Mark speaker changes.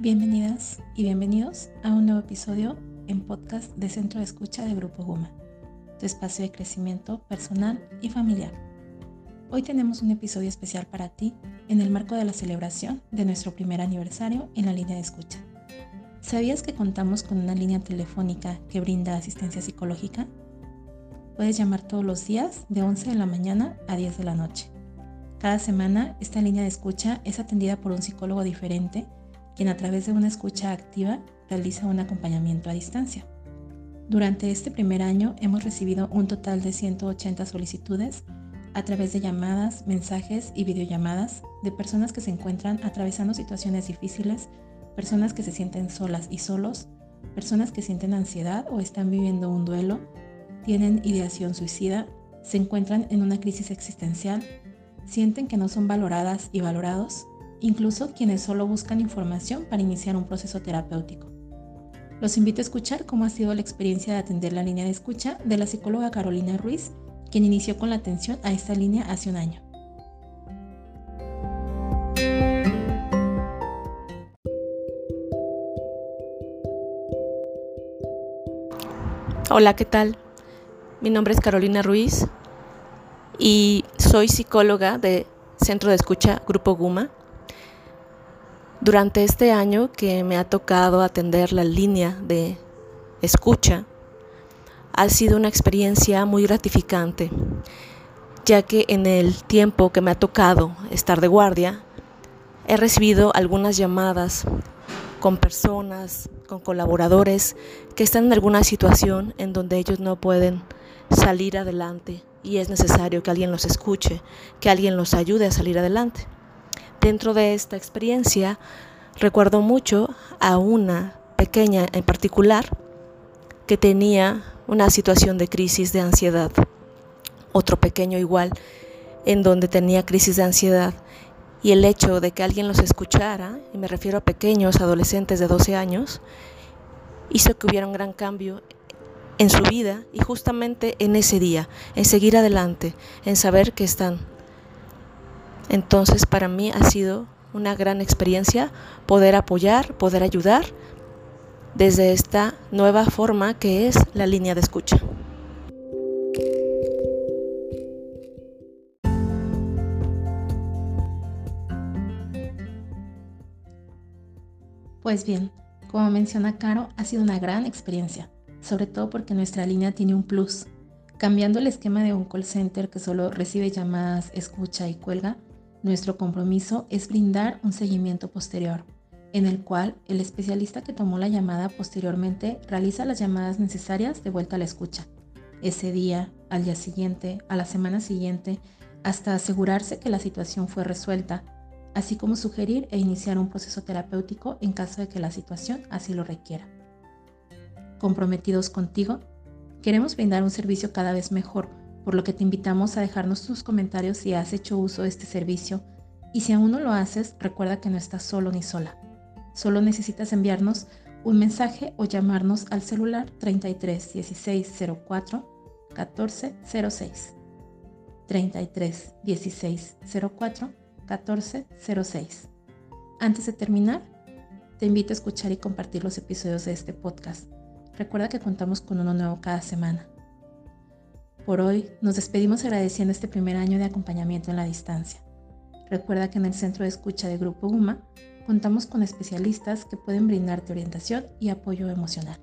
Speaker 1: Bienvenidas y bienvenidos a un nuevo episodio en podcast de Centro de Escucha de Grupo Guma, tu espacio de crecimiento personal y familiar. Hoy tenemos un episodio especial para ti en el marco de la celebración de nuestro primer aniversario en la línea de escucha. ¿Sabías que contamos con una línea telefónica que brinda asistencia psicológica? Puedes llamar todos los días de 11 de la mañana a 10 de la noche. Cada semana esta línea de escucha es atendida por un psicólogo diferente quien a través de una escucha activa realiza un acompañamiento a distancia. Durante este primer año hemos recibido un total de 180 solicitudes a través de llamadas, mensajes y videollamadas de personas que se encuentran atravesando situaciones difíciles, personas que se sienten solas y solos, personas que sienten ansiedad o están viviendo un duelo, tienen ideación suicida, se encuentran en una crisis existencial, sienten que no son valoradas y valorados, incluso quienes solo buscan información para iniciar un proceso terapéutico. Los invito a escuchar cómo ha sido la experiencia de atender la línea de escucha de la psicóloga Carolina Ruiz, quien inició con la atención a esta línea hace un año.
Speaker 2: Hola, ¿qué tal? Mi nombre es Carolina Ruiz y soy psicóloga de Centro de Escucha Grupo Guma. Durante este año que me ha tocado atender la línea de escucha, ha sido una experiencia muy gratificante, ya que en el tiempo que me ha tocado estar de guardia, he recibido algunas llamadas con personas, con colaboradores que están en alguna situación en donde ellos no pueden salir adelante y es necesario que alguien los escuche, que alguien los ayude a salir adelante. Dentro de esta experiencia recuerdo mucho a una pequeña en particular que tenía una situación de crisis de ansiedad. Otro pequeño igual en donde tenía crisis de ansiedad y el hecho de que alguien los escuchara, y me refiero a pequeños adolescentes de 12 años, hizo que hubiera un gran cambio en su vida y justamente en ese día, en seguir adelante, en saber que están entonces para mí ha sido una gran experiencia poder apoyar, poder ayudar desde esta nueva forma que es la línea de escucha.
Speaker 1: Pues bien, como menciona Caro, ha sido una gran experiencia, sobre todo porque nuestra línea tiene un plus. Cambiando el esquema de un call center que solo recibe llamadas, escucha y cuelga, nuestro compromiso es brindar un seguimiento posterior, en el cual el especialista que tomó la llamada posteriormente realiza las llamadas necesarias de vuelta a la escucha, ese día, al día siguiente, a la semana siguiente, hasta asegurarse que la situación fue resuelta, así como sugerir e iniciar un proceso terapéutico en caso de que la situación así lo requiera. Comprometidos contigo, queremos brindar un servicio cada vez mejor por lo que te invitamos a dejarnos tus comentarios si has hecho uso de este servicio y si aún no lo haces, recuerda que no estás solo ni sola. Solo necesitas enviarnos un mensaje o llamarnos al celular 33 16 04 14 06. 33 16 04 14 06. Antes de terminar, te invito a escuchar y compartir los episodios de este podcast. Recuerda que contamos con uno nuevo cada semana. Por hoy nos despedimos agradeciendo este primer año de acompañamiento en la distancia. Recuerda que en el centro de escucha de Grupo UMA contamos con especialistas que pueden brindarte orientación y apoyo emocional.